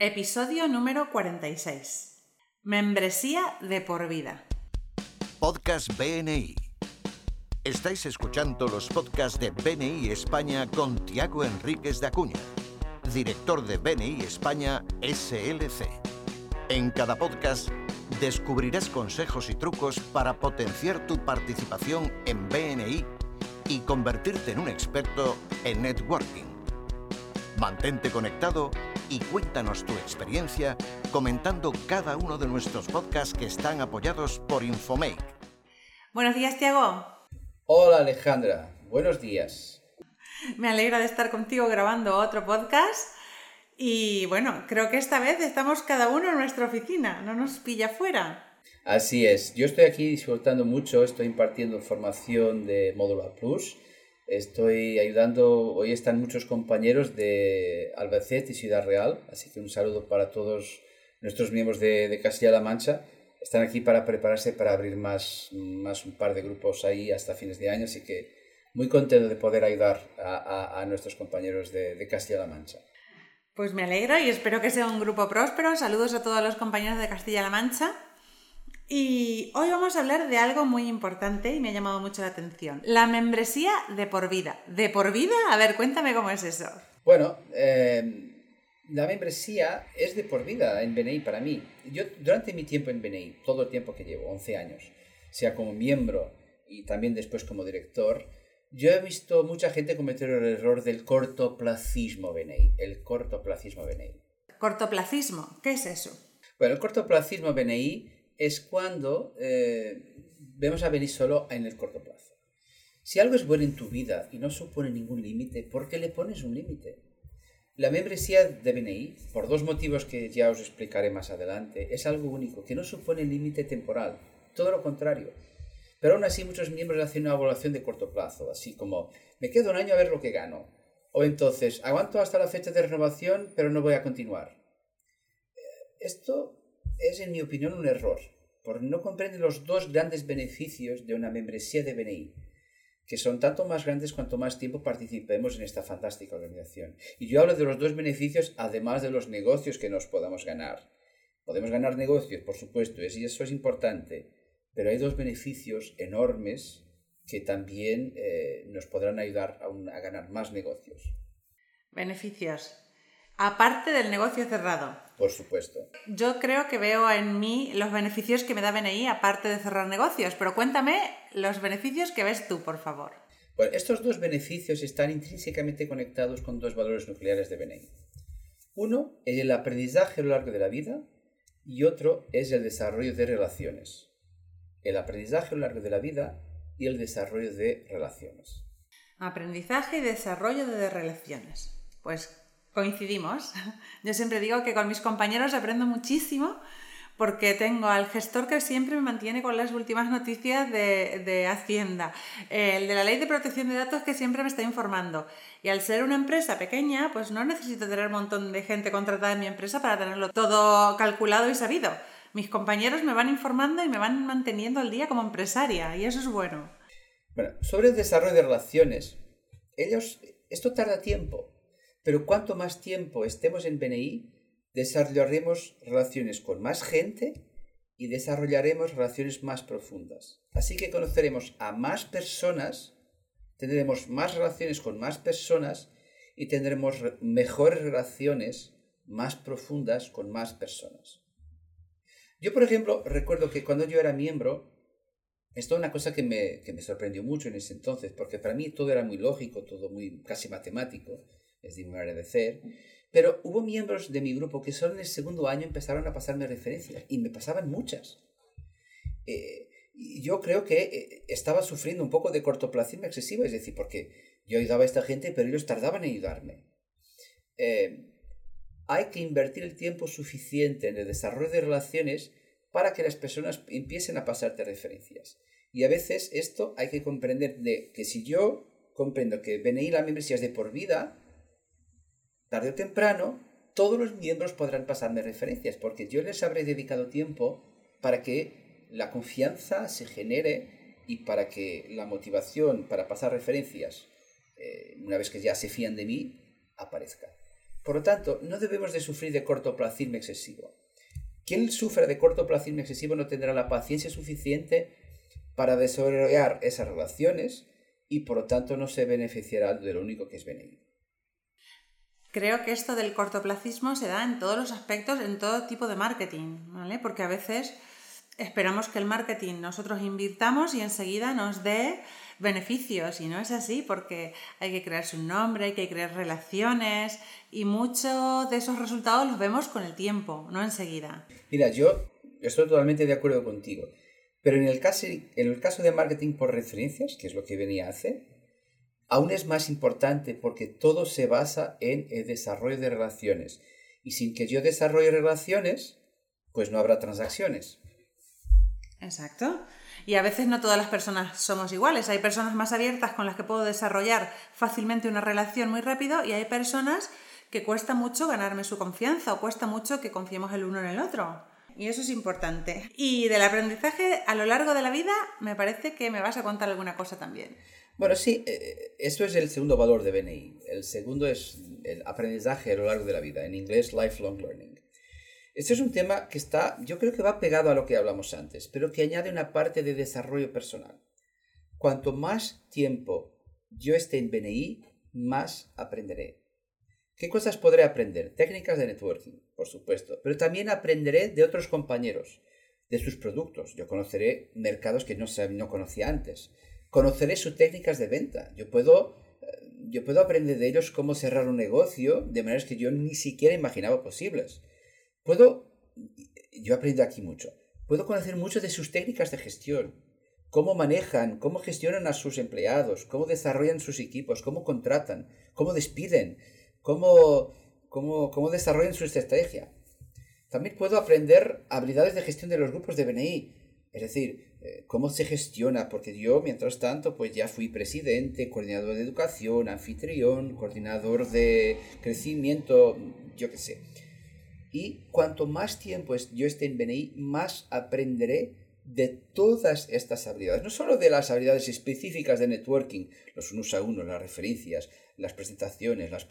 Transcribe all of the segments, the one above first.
Episodio número 46. Membresía de por vida. Podcast BNI. Estáis escuchando los podcasts de BNI España con Tiago Enríquez de Acuña, director de BNI España SLC. En cada podcast descubrirás consejos y trucos para potenciar tu participación en BNI y convertirte en un experto en networking. Mantente conectado y cuéntanos tu experiencia comentando cada uno de nuestros podcasts que están apoyados por Infomake. Buenos días, Tiago. Hola Alejandra, buenos días. Me alegra de estar contigo grabando otro podcast. Y bueno, creo que esta vez estamos cada uno en nuestra oficina, no nos pilla fuera. Así es, yo estoy aquí disfrutando mucho, estoy impartiendo formación de Módulo Plus Estoy ayudando, hoy están muchos compañeros de Albacete y Ciudad Real, así que un saludo para todos nuestros miembros de, Castilla-La Mancha. Están aquí para prepararse para abrir más, más un par de grupos ahí hasta fines de año, así que muy contento de poder ayudar a nuestros compañeros de, de Castilla-La Mancha. Pues me alegro y espero que sea un grupo próspero. Saludos a todos los compañeros de Castilla-La Mancha. Y hoy vamos a hablar de algo muy importante y me ha llamado mucho la atención. La membresía de por vida. ¿De por vida? A ver, cuéntame cómo es eso. Bueno, eh, la membresía es de por vida en BNI para mí. Yo durante mi tiempo en BNI, todo el tiempo que llevo, 11 años, sea como miembro y también después como director, yo he visto mucha gente cometer el error del cortoplacismo BNI. El cortoplacismo BNI. ¿Cortoplacismo? ¿Qué es eso? Bueno, el cortoplacismo BNI es cuando eh, vemos a venir solo en el corto plazo. Si algo es bueno en tu vida y no supone ningún límite, ¿por qué le pones un límite? La membresía de BNI, por dos motivos que ya os explicaré más adelante, es algo único, que no supone límite temporal, todo lo contrario. Pero aún así muchos miembros hacen una evaluación de corto plazo, así como, me quedo un año a ver lo que gano. O entonces, aguanto hasta la fecha de renovación, pero no voy a continuar. Eh, esto es, en mi opinión, un error, porque no comprende los dos grandes beneficios de una membresía de BNI, que son tanto más grandes cuanto más tiempo participemos en esta fantástica organización. Y yo hablo de los dos beneficios, además de los negocios que nos podamos ganar. Podemos ganar negocios, por supuesto, y eso es importante, pero hay dos beneficios enormes que también eh, nos podrán ayudar a, a ganar más negocios. Beneficios. Aparte del negocio cerrado. Por supuesto. Yo creo que veo en mí los beneficios que me da BNI aparte de cerrar negocios, pero cuéntame los beneficios que ves tú, por favor. Bueno, estos dos beneficios están intrínsecamente conectados con dos valores nucleares de BNI. Uno es el aprendizaje a lo largo de la vida y otro es el desarrollo de relaciones. El aprendizaje a lo largo de la vida y el desarrollo de relaciones. Aprendizaje y desarrollo de relaciones. Pues coincidimos. Yo siempre digo que con mis compañeros aprendo muchísimo porque tengo al gestor que siempre me mantiene con las últimas noticias de, de, Hacienda, el de la ley de protección de datos que siempre me está informando. Y al ser una empresa pequeña, pues no necesito tener un montón de gente contratada en mi empresa para tenerlo todo calculado y sabido. Mis compañeros me van informando y me van manteniendo al día como empresaria, y eso es bueno. Bueno, sobre el desarrollo de relaciones, ellos, esto tarda tiempo. Pero cuanto más tiempo estemos en BNI, desarrollaremos relaciones con más gente y desarrollaremos relaciones más profundas. Así que conoceremos a más personas, tendremos más relaciones con más personas y tendremos mejores relaciones más profundas con más personas. Yo, por ejemplo, recuerdo que cuando yo era miembro, esto es una cosa que me, que me sorprendió mucho en ese entonces, porque para mí todo era muy lógico, todo muy casi matemático es de mi manera de ser. Pero hubo miembros de mi grupo que solo en el segundo año empezaron a pasarme referencias y me pasaban muchas. Eh, yo creo que eh, estaba sufriendo un poco de cortoplacismo excesivo, es decir, porque yo ayudaba a esta gente, pero ellos tardaban en ayudarme. Eh, hay que invertir el tiempo suficiente en el desarrollo de relaciones para que las personas empiecen a pasarte referencias. Y a veces esto hay que comprender de que si yo comprendo que BNI la membresía es de por vida, tarde o temprano, todos los miembros podrán pasarme referencias, porque yo les habré dedicado tiempo para que la confianza se genere y para que la motivación para pasar referencias, eh, una vez que ya se fían de mí, aparezca. Por lo tanto, no debemos de sufrir de cortoplacismo excesivo. Quien sufre de cortoplacismo excesivo no tendrá la paciencia suficiente para desarrollar esas relaciones y por lo tanto no se beneficiará de lo único que es venir. Creo que esto del cortoplacismo se da en todos los aspectos, en todo tipo de marketing, ¿vale? Porque a veces esperamos que el marketing nosotros invirtamos y enseguida nos dé beneficios y no es así porque hay que crearse un nombre, hay que crear relaciones y muchos de esos resultados los vemos con el tiempo, no enseguida. Mira, yo estoy totalmente de acuerdo contigo, pero en el caso, en el caso de marketing por referencias, que es lo que venía a hacer, aún es más importante porque todo se basa en el desarrollo de relaciones y sin que yo desarrolle relaciones, pues no habrá transacciones. Exacto. Y a veces no todas las personas somos iguales. Hay personas más abiertas con las que puedo desarrollar fácilmente una relación muy rápido y hay personas que cuesta mucho ganarme su confianza o cuesta mucho que confiemos el uno en el otro. Y eso es importante. Y del aprendizaje a lo largo de la vida, me parece que me vas a contar alguna cosa también. Bueno, sí, eh, esto es el segundo valor de BNI. El segundo es el aprendizaje a lo largo de la vida. En inglés, lifelong learning. Este es un tema que está, yo creo que va pegado a lo que hablamos antes, pero que añade una parte de desarrollo personal. Cuanto más tiempo yo esté en BNI, más aprenderé. ¿Qué cosas podré aprender? Técnicas de networking, por supuesto, pero también aprenderé de otros compañeros, de sus productos. Yo conoceré mercados que no, no conocía antes. Conoceré sus técnicas de venta. Yo puedo, eh, yo puedo aprender de ellos cómo cerrar un negocio de maneras que yo ni siquiera imaginaba posibles. Puedo, yo aprendo aquí mucho, puedo conocer mucho de sus técnicas de gestión, cómo manejan, cómo gestionan a sus empleados, cómo desarrollan sus equipos, cómo contratan, cómo despiden, cómo, cómo, cómo desarrollan su estrategia. También puedo aprender habilidades de gestión de los grupos de BNI, es decir, cómo se gestiona, porque yo, mientras tanto, pues ya fui presidente, coordinador de educación, anfitrión, coordinador de crecimiento, yo qué sé. Y cuanto más tiempo yo esté en BNI, más aprenderé de todas estas habilidades. No solo de las habilidades específicas de networking, los unos a uno, las referencias, las presentaciones, las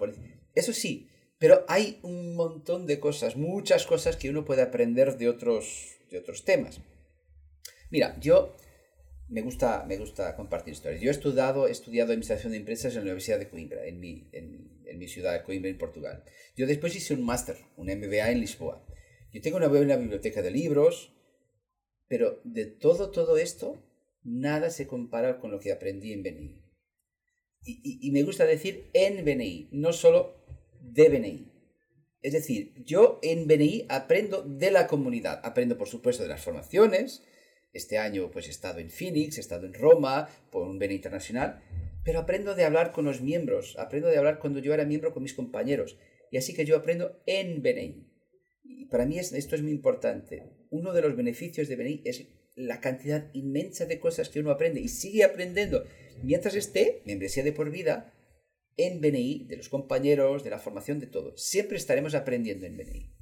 Eso sí, pero hay un montón de cosas, muchas cosas que uno puede aprender de otros, de otros temas. Mira, yo me gusta, me gusta compartir historias. Yo he estudiado, Administración de Empresas en la Universidad de Coimbra, en mi, en, en mi ciudad de Coimbra, en Portugal. Yo después hice un máster, un MBA en Lisboa. Yo tengo una buena biblioteca de libros, pero de todo, todo esto, nada se compara con lo que aprendí en BNI. Y, y, me gusta decir en BNI, no solo de BNI. Es decir, yo en BNI aprendo de la comunidad. Aprendo, por supuesto, de las formaciones, este año pues he estado en Phoenix, he estado en Roma por un BNI internacional, pero aprendo de hablar con los miembros, aprendo de hablar cuando yo era miembro con mis compañeros. Y así que yo aprendo en BNI. Y para mí esto es muy importante. Uno de los beneficios de BNI es la cantidad inmensa de cosas que uno aprende y sigue aprendiendo mientras esté, membresía de por vida, en BNI, de los compañeros, de la formación, de todo. Siempre estaremos aprendiendo en BNI.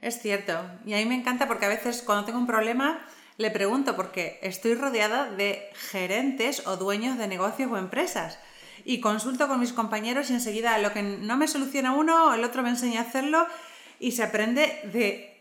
Es cierto. Y a mí me encanta porque a veces cuando tengo un problema le pregunto porque estoy rodeada de gerentes o dueños de negocios o empresas y consulto con mis compañeros y enseguida lo que no me soluciona uno, el otro me enseña a hacerlo y se aprende de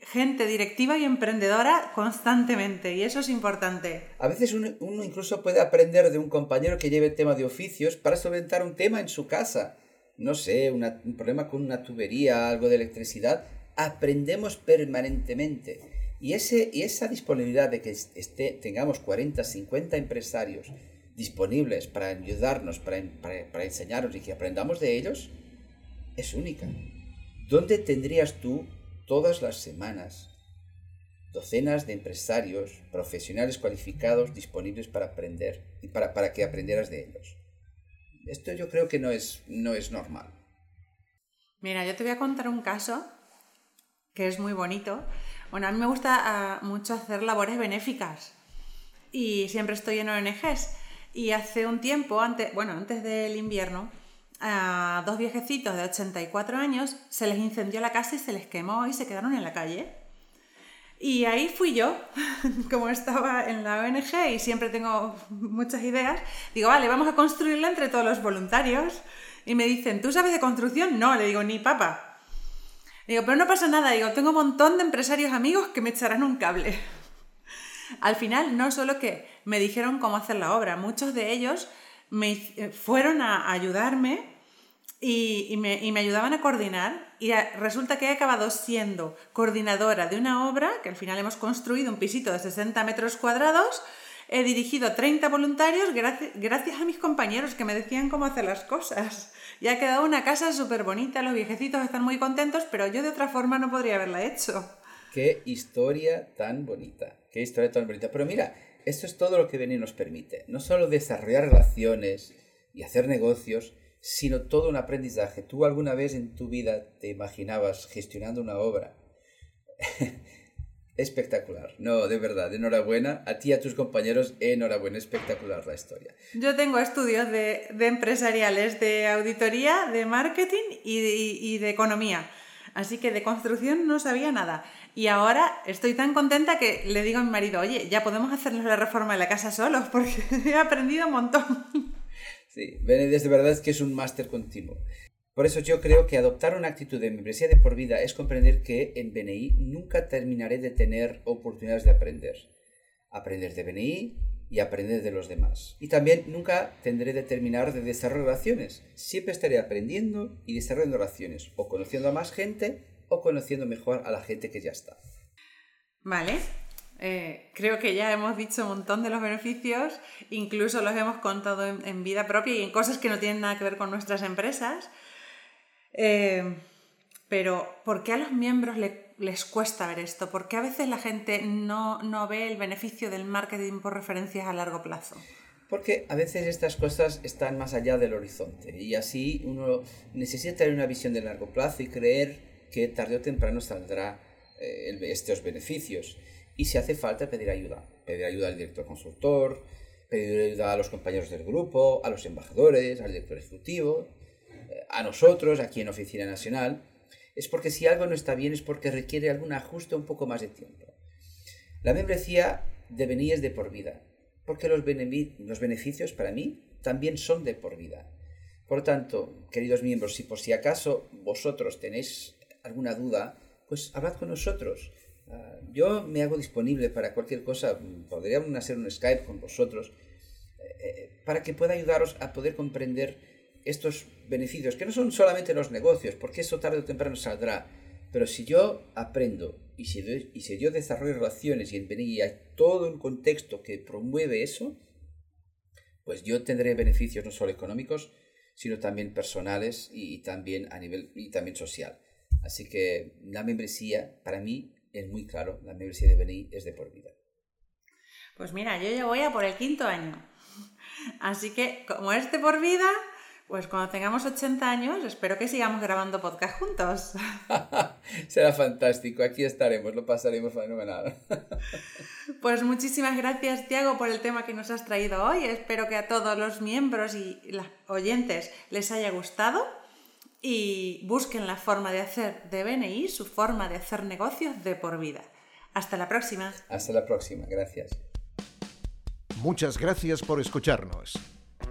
gente directiva y emprendedora constantemente y eso es importante. A veces uno, incluso puede aprender de un compañero que lleve tema de oficios para solventar un tema en su casa. No sé, un problema con una tubería, algo de electricidad. Aprendemos permanentemente. Y, ese, y esa disponibilidad de que esté, tengamos 40, 50 empresarios disponibles para ayudarnos, para, para, enseñarnos y que aprendamos de ellos, es única. ¿Dónde tendrías tú todas las semanas docenas de empresarios profesionales cualificados disponibles para aprender y para, para que aprendieras de ellos? Esto yo creo que no es, no es normal. Mira, yo te voy a contar un caso que es muy bonito bueno, a mí me gusta ah, mucho hacer labores benéficas y siempre estoy en ONGs. Y hace un tiempo, antes, bueno, antes del invierno, a dos viejecitos de 84 años se les incendió la casa y se les quemó y se quedaron en la calle. Y ahí fui yo, como estaba en la ONG y siempre tengo muchas ideas, digo, vale, vamos a construirla entre todos los voluntarios Y me dicen, ¿tú sabes de construcción? No, le digo, ni papa. Digo, pero no pasa nada, digo, tengo un montón de empresarios amigos que me echarán un cable. Al final, no solo que me dijeron cómo hacer la obra, muchos de ellos me eh, fueron a ayudarme y, me, y, me, ayudaban a coordinar y resulta que he acabado siendo coordinadora de una obra que al final hemos construido un pisito de 60 metros cuadrados. He dirigido 30 voluntarios gracias, gracias a mis compañeros que me decían cómo hacer las cosas. Y ha quedado una casa súper bonita, los viejecitos están muy contentos, pero yo de otra forma no podría haberla hecho. Qué historia tan bonita, qué historia tan bonita. Pero mira, esto es todo lo que Beni nos permite. No solo desarrollar relaciones y hacer negocios, sino todo un aprendizaje. ¿Tú alguna vez en tu vida te imaginabas gestionando una obra? espectacular. No, de verdad, enhorabuena. A ti y a tus compañeros, enhorabuena. Espectacular la historia. Yo tengo estudios de, empresariales, de auditoría, de marketing y de, y de economía. Así que de construcción no sabía nada. Y ahora estoy tan contenta que le digo a mi marido, oye, ya podemos hacernos la reforma de la casa solos porque he aprendido un montón. Sí, Benedict de verdad es que es un máster continuo. Por eso yo creo que adoptar una actitud de membresía de por vida es comprender que en BNI nunca terminaré de tener oportunidades de aprender. Aprender de BNI y aprender de los demás. Y también nunca tendré de terminar de desarrollar relaciones. Siempre estaré aprendiendo y desarrollando relaciones, o conociendo a más gente o conociendo mejor a la gente que ya está. Vale, eh, creo que ya hemos dicho un montón de los beneficios, incluso los hemos contado en, vida propia y en cosas que no tienen nada que ver con nuestras empresas. Eh, pero, ¿por qué a los miembros les cuesta ver esto? ¿Por qué a veces la gente no, no ve el beneficio del marketing por referencias a largo plazo? Porque a veces estas cosas están más allá del horizonte y así uno necesita tener una visión de largo plazo y creer que tarde o temprano saldrá eh, estos beneficios y si hace falta pedir ayuda. Pedir ayuda al director consultor, pedir ayuda a los compañeros del grupo, a los embajadores, al director ejecutivo, a nosotros aquí en Oficina Nacional. Es porque si algo no está bien es porque requiere algún ajuste un poco más de tiempo. La membresía de venir es de por vida, porque los, beneficios para mí también son de por vida. Por tanto, queridos miembros, si por si acaso vosotros tenéis alguna duda, pues hablad con nosotros. Ah, yo me hago disponible para cualquier cosa, podríamos hacer un Skype con vosotros, eh, eh, para que pueda ayudaros a poder comprender estos beneficios, que no son solamente los negocios, porque eso tarde o temprano saldrá, pero si yo aprendo y si, y si yo desarrollo relaciones y en y hay todo un contexto que promueve eso, pues yo tendré beneficios no solo económicos, sino también personales y, también a nivel y también social. Así que la membresía, para mí, es muy claro, la membresía de BNI es de por vida. Pues mira, yo ya voy a por el quinto año. Así que, como es de por vida, pues cuando tengamos 80 años, espero que sigamos grabando podcast juntos. Será fantástico, aquí estaremos, lo pasaremos fenomenal. pues muchísimas gracias, Tiago, por el tema que nos has traído hoy. Espero que a todos los miembros y los oyentes les haya gustado y busquen la forma de hacer de BNI su forma de hacer negocios de por vida. Hasta la próxima. Hasta la próxima, gracias. Muchas gracias por escucharnos.